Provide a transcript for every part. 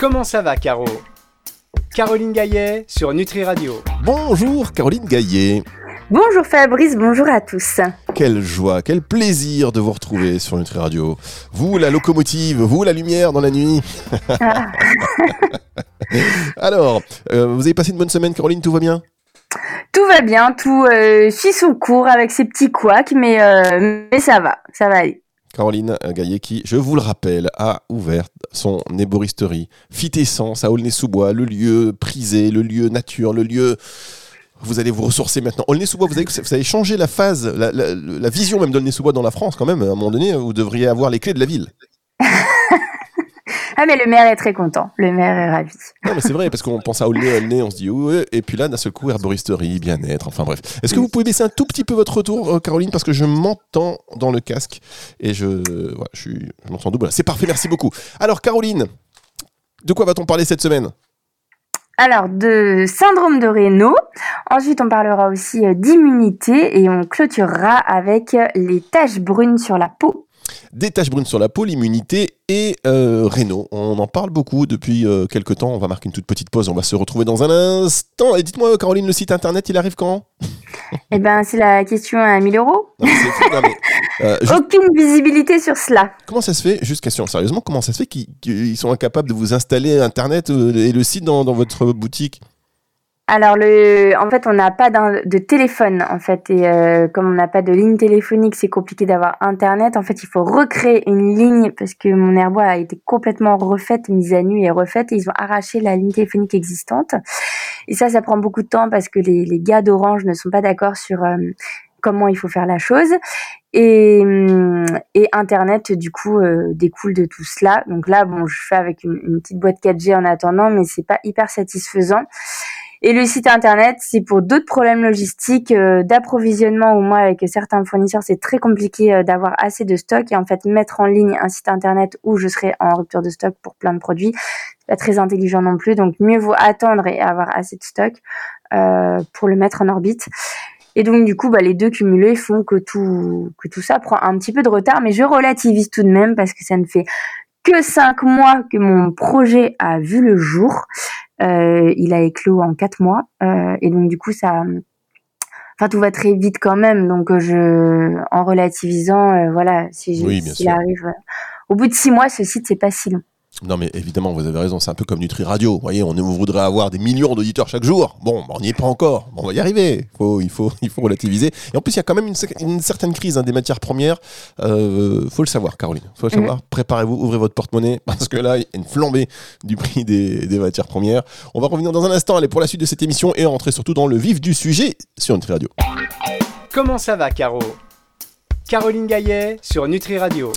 Comment ça va, Caro? Caroline Gaillet sur Nutri Radio. Bonjour Caroline Gaillet. Bonjour Fabrice, bonjour à tous. Quelle joie, quel plaisir de vous retrouver sur Nutri Radio. Vous, la locomotive, vous, la lumière dans la nuit. Ah. Alors, euh, vous avez passé une bonne semaine, Caroline, tout va bien? Tout va bien, tout euh, suit son cours avec ses petits couacs, mais, euh, mais ça va, ça va aller. Caroline Gaillet qui, je vous le rappelle, a ouvert son éboristerie Fitessence à Aulnay-sous-Bois, le lieu prisé, le lieu nature, le lieu... Vous allez vous ressourcer maintenant. Aulnay-sous-Bois, vous avez, vous avez changé la phase, la, la vision même d'Aulnay-sous-Bois dans la France quand même. À un moment donné, vous devriez avoir les clés de la ville. Ah, mais le maire est très content. Le maire est ravi. Non, mais c'est vrai, parce qu'on pense à Aulnay, Aulnay, on se dit, ouais, et puis là, d'un seul coup, herboristerie, bien-être, enfin bref. Est-ce que vous pouvez baisser un tout petit peu votre retour, euh, Caroline, parce que je m'entends dans le casque et je, voilà, je, suis, je m'entends double. C'est parfait, merci beaucoup. Alors, Caroline, de quoi va-t-on parler cette semaine? Alors, de syndrome de Raynaud. Ensuite, on parlera aussi euh, d'immunité et on clôturera avec les taches brunes sur la peau des taches brunes sur la peau, l'immunité et euh, On en parle beaucoup depuis euh, quelques temps. On va marquer une toute petite pause. On va se retrouver dans un instant. Et dites-moi, Caroline, le site internet, il arrive quand? Eh ben, c'est la question à 1000 euros. Euh, Aucune visibilité sur cela. Comment ça se fait, juste question sérieusement, comment ça se fait qu'ils sont incapables de vous installer internet euh, et le site dans votre boutique? Alors, le, en fait, on n'a pas de téléphone, en fait, et euh, comme on n'a pas de ligne téléphonique, c'est compliqué d'avoir Internet. En fait, il faut recréer une ligne parce que mon airbois a été complètement refaite, mise à nu et refaite, et ils ont arraché la ligne téléphonique existante. Et ça, ça prend beaucoup de temps parce que les, les gars d'Orange ne sont pas d'accord sur euh, comment il faut faire la chose. Et, hum, et Internet, du coup, euh, découle de tout cela. Donc là, bon, je fais avec une, une petite boîte 4G en attendant, mais c'est pas hyper satisfaisant. Et le site internet, c'est pour d'autres problèmes logistiques, euh, d'approvisionnement ou moi avec certains fournisseurs, c'est très compliqué euh, d'avoir assez de stock et en fait mettre en ligne un site internet où je serai en rupture de stock pour plein de produits, c'est pas très intelligent non plus. Donc mieux vaut attendre et avoir assez de stock euh, pour le mettre en orbite. Et donc du coup, bah, les deux cumulés font que tout que tout ça prend un petit peu de retard, mais je relativise tout de même parce que ça ne fait que cinq mois que mon projet a vu le jour. Euh, il a éclos en quatre mois. Euh, et donc du coup ça enfin tout va très vite quand même. Donc euh, je en relativisant voilà si, oui, s'il arrive au bout de six mois ce site c'est pas si long non, mais évidemment, vous avez raison, c'est un peu comme Nutri Radio. Vous voyez, on voudrait avoir des millions d'auditeurs chaque jour. Bon, on n'y est pas encore. on va y arriver. Faut, il, faut, il faut relativiser. Et en plus, il y a quand même une, certaine crise hein, des matières premières. Euh, faut le savoir, Caroline. faut le savoir. Mhm. Préparez-vous, ouvrez votre porte-monnaie, parce que là, il y a une flambée du prix des, des, matières premières. On va revenir dans un instant, allez, pour la suite de cette émission et rentrer surtout dans le vif du sujet sur Nutri Radio. Comment ça va, Caro? Caroline Gaillet sur Nutri Radio.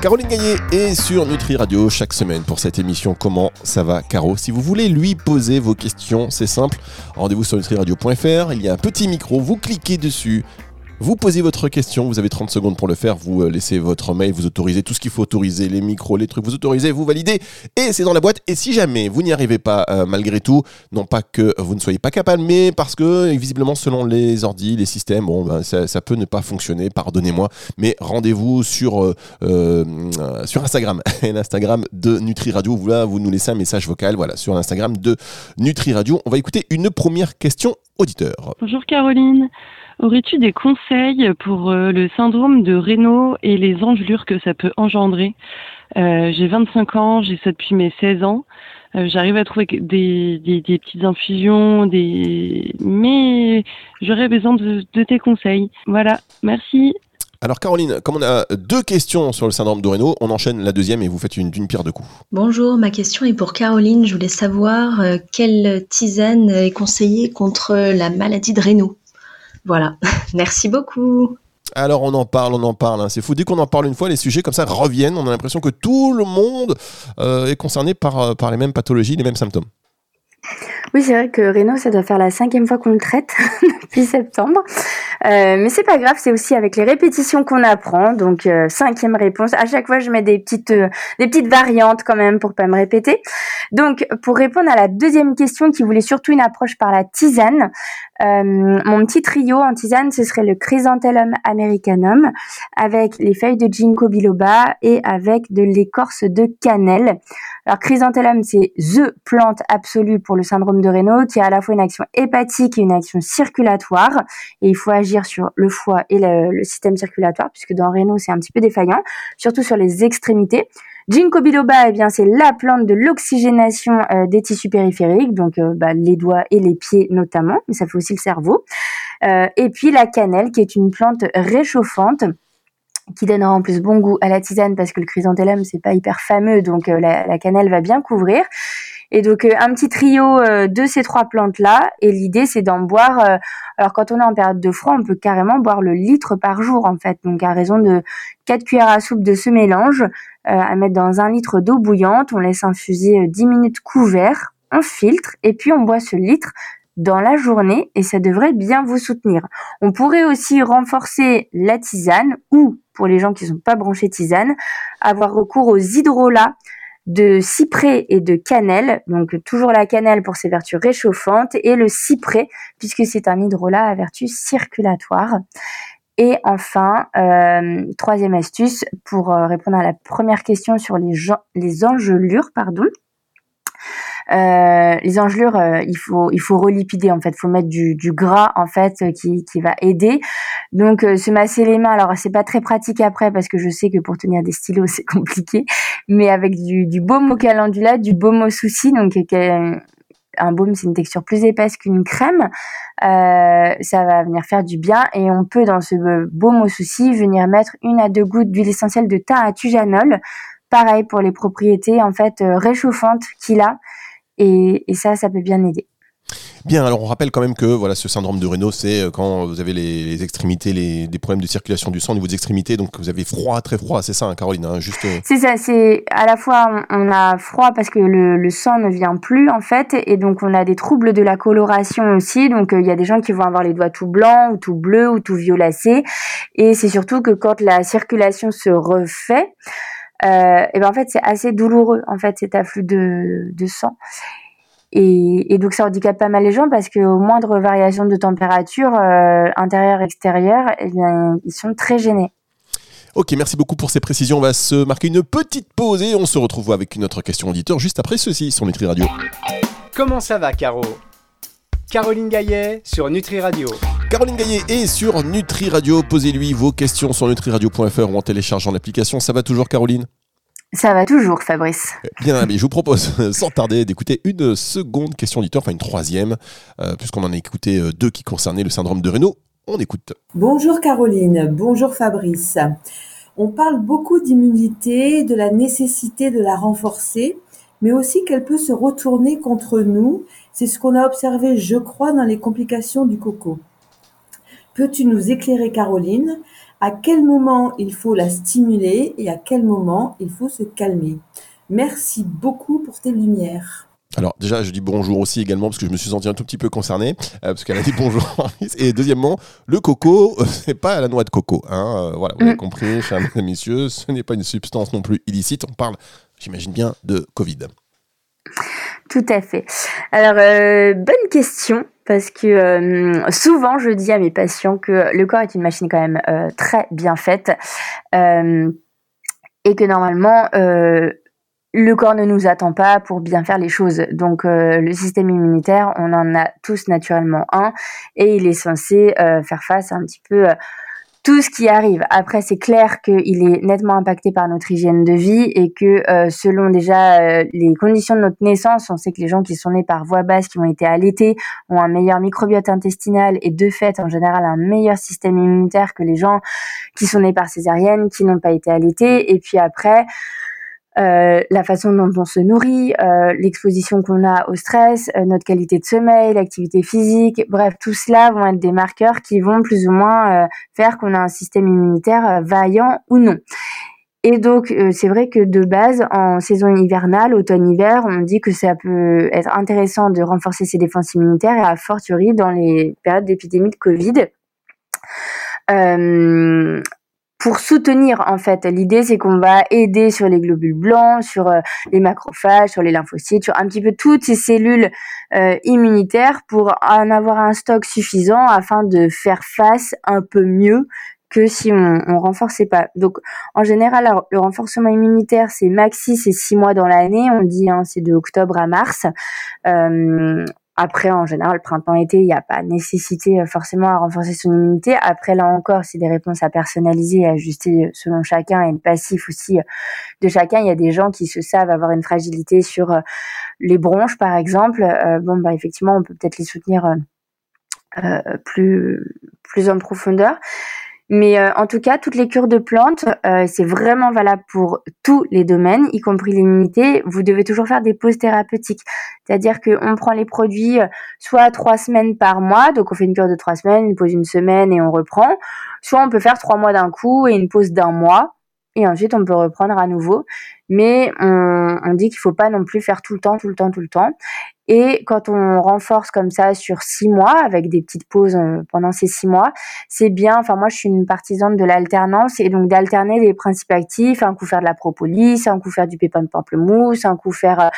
Caroline Gagné est sur Nutri Radio chaque semaine pour cette émission Comment ça va Caro? Si vous voulez lui poser vos questions, c'est simple. Rendez-vous sur nutriradio.fr, il y a un petit micro, vous cliquez dessus, vous posez votre question, vous avez 30 secondes pour le faire, vous euh, laissez votre mail, vous autorisez tout ce qu'il faut autoriser, les micros, les trucs, vous autorisez, vous validez, et c'est dans la boîte. Et si jamais vous n'y arrivez pas euh, malgré tout, non pas que vous ne soyez pas capable, mais parce que visiblement selon les ordis, les systèmes, bon, ben, ça, peut ne pas fonctionner, pardonnez-moi, mais rendez-vous sur, euh, sur Instagram, l'Instagram de Nutri Radio, vous, là, vous nous laissez un message vocal, voilà, sur l'Instagram de Nutri Radio. On va écouter une première question auditeur. Bonjour Caroline. Aurais-tu des conseils pour euh, le syndrome de Raynaud et les engelures que ça peut engendrer? Euh, J'ai 25 ans, j'ai ça depuis mes 16 ans. Euh, j'arrive à trouver des, des, des, petites infusions, des... mais j'aurais besoin de, de, tes conseils. Voilà, merci. Alors Caroline, comme on a deux questions sur le syndrome de Raynaud, on enchaîne la deuxième et vous faites une, pierre de coups. Bonjour, ma question est pour Caroline. Je voulais savoir quelle tisane est conseillée contre la maladie de Raynaud. Voilà, merci beaucoup. Alors on en parle, on en parle. Hein. C'est fou. Dès qu'on en parle une fois, les sujets comme ça reviennent. On a l'impression que tout le monde euh, est concerné euh, par les mêmes pathologies, les mêmes symptômes. Oui, c'est vrai que Reno, ça doit faire la cinquième fois qu'on le traite depuis septembre. mais c'est pas grave, c'est aussi avec les répétitions qu'on apprend. Donc cinquième réponse. À chaque fois, je mets des petites des petites variantes quand même pour pas me répéter. Donc pour répondre à la deuxième question qui voulait surtout une approche par la tisane, mon petit trio en tisane, ce serait le chrysanthellum americanum avec les feuilles de ginkgo biloba et avec de l'écorce de cannelle. Alors chrysanthellum, c'est the plante absolue pour le syndrome de Raynaud qui a à la fois une action hépatique et une action circulatoire. Et il faut agir sur le foie et le, système circulatoire puisque dans Raynaud, c'est un petit peu défaillant, surtout sur les extrémités. Ginkgo biloba, eh bien, c'est la plante de l'oxygénation euh, des tissus périphériques, donc euh, bah, les doigts et les pieds notamment, mais ça fait aussi le cerveau. Euh, et puis la cannelle, qui est une plante réchauffante qui donnera en plus bon goût à la tisane parce que le chrysanthellum c'est pas hyper fameux donc la, cannelle va bien couvrir et donc euh, un petit trio euh, de ces trois plantes là et l'idée c'est d'en boire alors quand on est en période de froid on peut carrément boire le litre par jour en fait donc à raison de 4 cuillères à soupe de ce mélange à mettre dans un litre d'eau bouillante on laisse infuser 10 minutes couvert on filtre et puis on boit ce litre dans la journée et ça devrait bien vous soutenir. On pourrait aussi renforcer la tisane ou, pour les gens qui ne sont pas branchés tisane, avoir recours aux hydrolats de cyprès et de cannelle. Donc toujours la cannelle pour ses vertus réchauffantes et le cyprès puisque c'est un hydrolat à vertus circulatoires. Et enfin, euh, troisième astuce pour euh, répondre à la première question sur les, les engelures, pardon. Euh, les engelures, euh, il faut il faut relipider en fait, faut mettre du, du gras en fait qui, qui va aider. Donc euh, se masser les mains, alors c'est pas très pratique après parce que je sais que pour tenir des stylos c'est compliqué, mais avec du, du baume au calendula, du baume au souci, donc un baume c'est une texture plus épaisse qu'une crème, euh, ça va venir faire du bien. Et on peut dans ce baume au souci venir mettre une à deux gouttes d'huile essentielle de thym à tujanol. Pareil pour les propriétés en fait réchauffantes qu'il a et, ça, ça peut bien aider. Bien, alors on rappelle quand même que voilà, ce syndrome de Raynaud, c'est euh, quand vous avez les, extrémités, les, des problèmes de circulation du sang au niveau des extrémités, donc vous avez froid, très froid, c'est ça, hein, Caroline hein, juste... Euh. C'est ça, c'est à la fois on a froid parce que le, sang ne vient plus en fait, et donc on a des troubles de la coloration aussi, donc euh, il y a des gens qui vont avoir les doigts tout blancs, ou tout bleus, ou tout violacés, et c'est surtout que quand la circulation se refait, euh, et ben en fait c'est assez douloureux en fait cet afflux de, de sang. Et, et, donc ça handicape pas mal les gens parce qu'au moindre variation de température euh, intérieure extérieure, eh bien ils sont très gênés. Ok, merci beaucoup pour ces précisions. On va se marquer une petite pause et on se retrouve avec une autre question auditeur juste après ceci sur Nutri Radio. Comment ça va, Caro? Caroline Gaillet sur Nutri Radio. Caroline Gaillet est sur Nutri Radio. Posez-lui vos questions sur nutriradio.fr ou en téléchargeant l'application. Ça va toujours, Caroline? Ça va toujours, Fabrice. Bien, mais je vous propose, sans tarder, d'écouter une seconde question auditeur, enfin une troisième, euh, puisqu'on en a écouté euh, deux qui concernaient le syndrome de Raynaud. On écoute. Bonjour Caroline, bonjour Fabrice. On parle beaucoup d'immunité, de la nécessité de la renforcer, mais aussi qu'elle peut se retourner contre nous. C'est ce qu'on a observé, je crois, dans les complications du coco. Peux-tu nous éclairer, Caroline, à quel moment il faut la stimuler et à quel moment il faut se calmer? Merci beaucoup pour tes lumières. Alors déjà, je dis bonjour aussi également parce que je me suis senti un tout petit peu concerné euh, parce qu'elle a dit bonjour. Et deuxièmement, le coco, euh, c'est pas la noix de coco. Hein, euh, voilà, vous avez mm. compris, chers messieurs, ce n'est pas une substance non plus illicite. On parle, j'imagine bien, de Covid. Tout à fait. Alors, bonne question parce que euh, souvent je dis à mes patients que le corps est une machine quand même euh, très bien faite euh, et que normalement le corps ne nous attend pas pour bien faire les choses. Donc le système immunitaire, on en a tous naturellement un et il est censé faire face un petit peu tout ce qui arrive. Après, c'est clair qu'il est nettement impacté par notre hygiène de vie et que euh, selon déjà euh, les conditions de notre naissance, on sait que les gens qui sont nés par voie basse, qui ont été allaités, ont un meilleur microbiote intestinal et de fait, en général, un meilleur système immunitaire que les gens qui sont nés par césarienne, qui n'ont pas été allaités. Et puis après, euh, la façon dont on se nourrit, euh, l'exposition qu'on a au stress, euh, notre qualité de sommeil, l'activité physique, bref, tout cela vont être des marqueurs qui vont plus ou moins faire qu'on a un système immunitaire vaillant ou non. Et donc, c'est vrai que de base, en saison hivernale, automne-hiver, on dit que ça peut être intéressant de renforcer ses défenses immunitaires et à fortiori dans les périodes d'épidémie de Covid. Euh, pour soutenir en fait. L'idée c'est qu'on va aider sur les globules blancs, sur euh, les macrophages, sur les lymphocytes, sur un petit peu toutes ces cellules euh, immunitaires pour en avoir un stock suffisant afin de faire face un peu mieux que si on, on renforçait pas. Donc en général, le renforcement immunitaire c'est maxi c'est six mois dans l'année. On dit hein, c'est de octobre à mars. Euh, après, en général, printemps-été, il n'y a pas nécessité euh, forcément à renforcer son immunité. Après, là encore, c'est des réponses à personnaliser et ajuster euh, selon chacun et le passif aussi euh, de chacun. Il y a des gens qui se savent avoir une fragilité sur les bronches, par exemple. bon, bah, effectivement, on peut peut-être les soutenir plus, plus en profondeur. Mais euh, en tout cas, toutes les cures de plantes, euh, c'est vraiment valable pour tous les domaines, y compris l'immunité. Vous devez toujours faire des pauses thérapeutiques. C'est-à-dire qu'on prend les produits euh, soit trois semaines par mois, donc on fait une cure de trois semaines, une pause une semaine et on reprend. Soit on peut faire trois mois d'un coup et une pause d'un mois. Et ensuite, on peut reprendre à nouveau. Mais on, on dit qu'il faut pas non plus faire tout le temps, tout le temps, tout le temps. Et quand on renforce comme ça sur six mois, avec des petites pauses euh, pendant ces six mois, c'est bien. Enfin, moi, je suis une partisane de l'alternance et donc d'alterner les principes actifs. Un coup faire de la propolis, un coup faire du pépin de pamplemousse, un coup faire euh,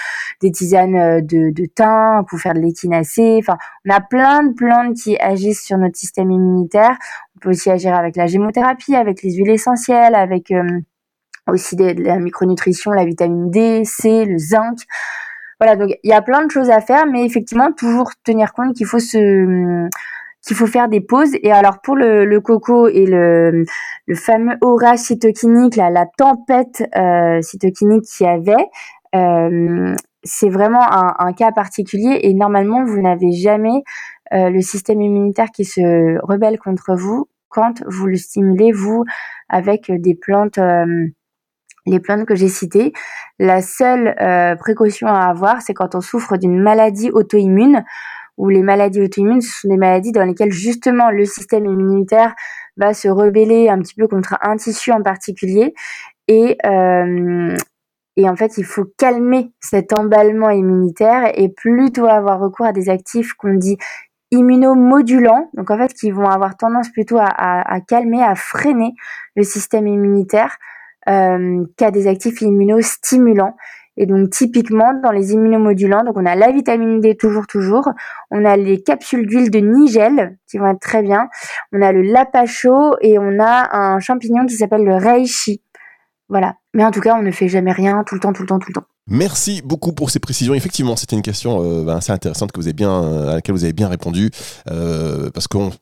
des tisanes euh, de, de thym, un coup faire de l'échinacée. Enfin, on a plein de plantes qui agissent sur notre système immunitaire. On peut aussi agir avec la gémothérapie, avec les huiles essentielles, avec aussi de la micronutrition, la vitamine D, C, le zinc. Voilà, donc il y a plein de choses à faire, mais effectivement, toujours tenir compte qu'il faut se qu'il faut faire des pauses. Et alors pour le, le coco et le, le fameux orage cytokinique, là, la tempête euh, cytokinique qu'il y avait, euh, c'est vraiment un, un, cas particulier. Et normalement, vous n'avez jamais euh, le système immunitaire qui se rebelle contre vous quand vous le stimulez, vous, avec des plantes. Euh, les plantes que j'ai citées. La seule euh, précaution à avoir, c'est quand on souffre d'une maladie auto-immune, ou les maladies auto-immunes, ce sont des maladies dans lesquelles justement le système immunitaire va se rebeller un petit peu contre un tissu en particulier. Et, euh, et en fait, il faut calmer cet emballement immunitaire et plutôt avoir recours à des actifs qu'on dit immunomodulants, donc en fait qui vont avoir tendance plutôt à, à, à calmer, à freiner le système immunitaire qui a des actifs immunostimulants. Et donc typiquement dans les immunomodulants, donc on a la vitamine D toujours toujours, on a les capsules d'huile de nigel qui vont être très bien, on a le lapacho et on a un champignon qui s'appelle le reishi. Voilà. Mais en tout cas, on ne fait jamais rien tout le temps, tout le temps, tout le temps. Merci beaucoup pour ces précisions. Effectivement, c'était une question euh, assez intéressante que vous avez bien, à laquelle vous avez bien répondu, euh, parce qu'on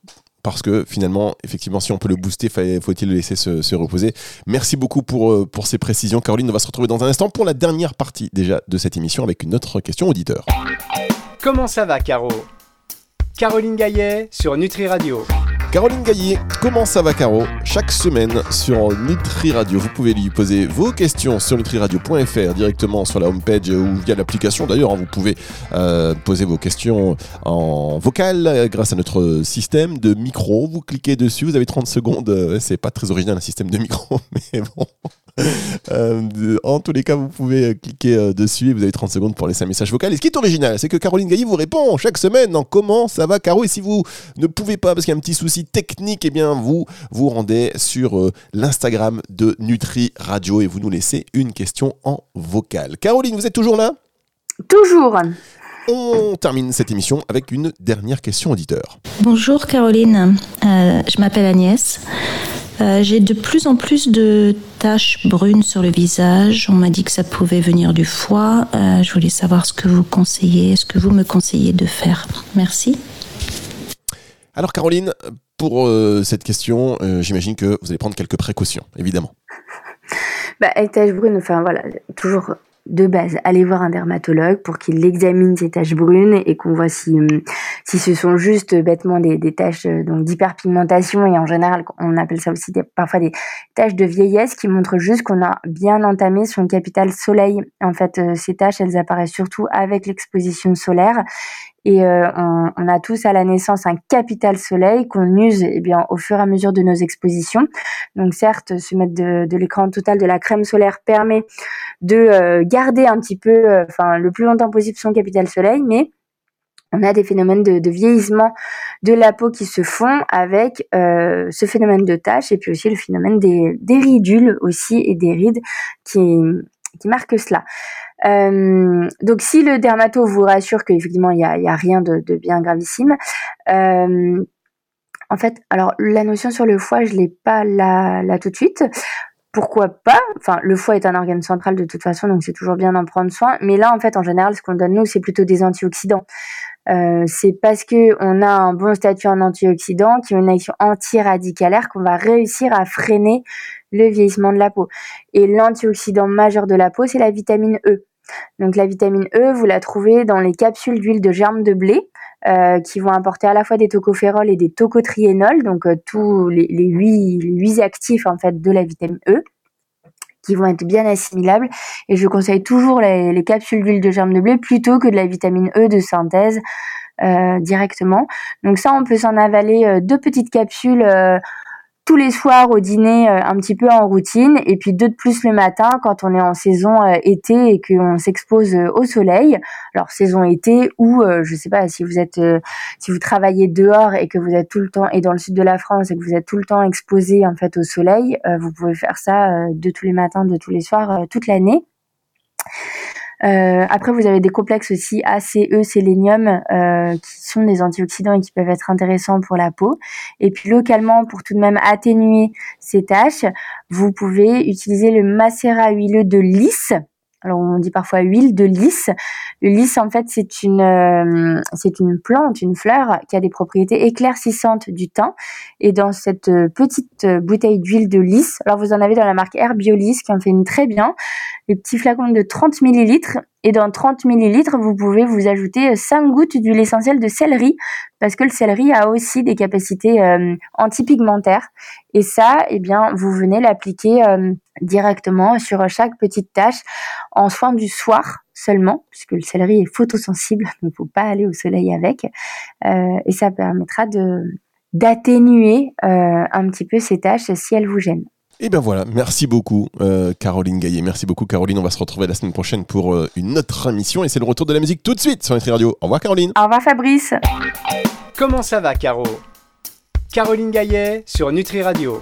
parce que finalement, effectivement, si on peut le booster, faut-il le laisser se, reposer. Merci beaucoup pour, euh, pour ces précisions. Caroline, on va se retrouver dans un instant pour la dernière partie déjà de cette émission avec une autre question auditeur. Comment ça va, Caro? Caroline Gaillet sur Nutri Radio. Caroline Gaillet, comment ça va Caro Chaque semaine sur Nutri Radio, vous pouvez lui poser vos questions sur nutriradio.fr directement sur la homepage ou via l'application. D'ailleurs, hein, vous pouvez euh, poser vos questions en vocal grâce à notre système de micro. Vous cliquez dessus, vous avez 30 secondes. C'est pas très original un système de micro, mais bon. Euh, en tous les cas, vous pouvez euh, cliquer euh, dessus et vous avez 30 secondes pour laisser un message vocal. Et ce qui est original, c'est que Caroline Gaillet vous répond chaque semaine en comment ça va, Caro? Et si vous ne pouvez pas parce qu'il y a un petit souci technique, eh bien, vous vous rendez sur l'Instagram de Nutri Radio et vous nous laissez une question en vocal. Caroline, vous êtes toujours là? Toujours. On termine cette émission avec une dernière question auditeur. Bonjour Caroline, je m'appelle Agnès. Euh, j'ai de plus en plus de taches brunes sur le visage. On m'a dit que ça pouvait venir du foie. Euh, je voulais savoir ce que vous conseillez, ce que vous me conseillez de faire. Merci. Alors Caroline, pour euh, cette question, j'imagine que vous allez prendre quelques précautions, évidemment. Bah, taches brunes, enfin voilà, toujours de base, aller voir un dermatologue pour qu'il examine ces taches brunes et qu'on voit si, hum, si ce sont juste bêtement des, des taches euh, donc d'hyperpigmentation et en général on appelle ça aussi parfois des taches de vieillesse qui montrent juste qu'on a bien entamé son capital soleil. En fait, euh, ces taches, elles apparaissent surtout avec l'exposition solaire et euh, on, on, a tous à la naissance un capital soleil qu'on use eh bien, au fur et à mesure de nos expositions. Donc certes, se mettre de, l'écran total de la crème solaire permet de euh, garder un petit peu, euh, enfin le plus longtemps possible son capital soleil, mais on a des phénomènes de, vieillissement de la peau qui se font avec ce phénomène de taches et puis aussi le phénomène des, des ridules aussi et des rides qui, qui marquent cela. Euh, donc si le dermato vous rassure qu'effectivement il y a, rien de, de bien gravissime, euh, en fait, alors la notion sur le foie, je l'ai pas là, là tout de suite. Pourquoi pas Enfin, le foie est un organe central de toute façon, donc c'est toujours bien d'en prendre soin. Mais là, en fait, en général, ce qu'on donne nous, c'est plutôt des antioxydants. Euh, c'est parce que on a un bon statut en antioxydants, qui ont une action anti-radicalaire, qu'on va réussir à freiner le vieillissement de la peau. Et l'antioxydant majeur de la peau, c'est la vitamine E. Donc la vitamine E, vous la trouvez dans les capsules d'huile de germe de blé, euh, qui vont apporter à la fois des tocophérols et des tocotriénols, donc euh, tous les, huit, actifs en fait de la vitamine E qui vont être bien assimilables. Et je conseille toujours les, capsules d'huile de germe de blé plutôt que de la vitamine E de synthèse euh, directement. Donc ça, on peut s'en avaler deux petites capsules tous les soirs au dîner euh, un petit peu en routine et puis deux de plus le matin quand on est en saison euh, été et qu'on s'expose euh, au soleil. Alors saison été ou je sais pas si vous êtes si vous travaillez dehors et que vous êtes tout le temps et dans le sud de la France et que vous êtes tout le temps exposé en fait au soleil, vous pouvez faire ça de tous les matins, de tous les soirs toute l'année. Euh, après, vous avez des complexes aussi ACE, sélénium, euh, qui sont des antioxydants et qui peuvent être intéressants pour la peau. Et puis localement, pour tout de même atténuer ces taches, vous pouvez utiliser le macérat huileux de lys alors on dit parfois huile de lys. Le lys en fait c'est une euh, c'est une plante, une fleur qui a des propriétés éclaircissantes du teint. Et dans cette euh, petite euh, bouteille d'huile de lys, alors vous en avez dans la marque Herbiolis qui en fait une très bien, les petits flacons de 30 millilitres. Et dans 30 millilitres, vous pouvez vous ajouter 5 gouttes d'huile essentielle de céleri parce que le céleri a aussi des capacités antipigmentaires. Et ça, eh bien, vous venez l'appliquer directement sur chaque petite tâche en soin du soir seulement, puisque le céleri est photosensible, donc il ne faut pas aller au soleil avec. Euh, et ça permettra de d'atténuer euh, un petit peu ces tâches si elles vous gênent. Et eh bien voilà, merci beaucoup euh, Caroline Gaillet. Merci beaucoup Caroline. On va se retrouver la semaine prochaine pour une autre émission et c'est le retour de la musique tout de suite sur Nutri Radio. Au revoir Caroline. Au revoir Fabrice. Comment ça va Caro? Caroline Gaillet sur Nutri Radio.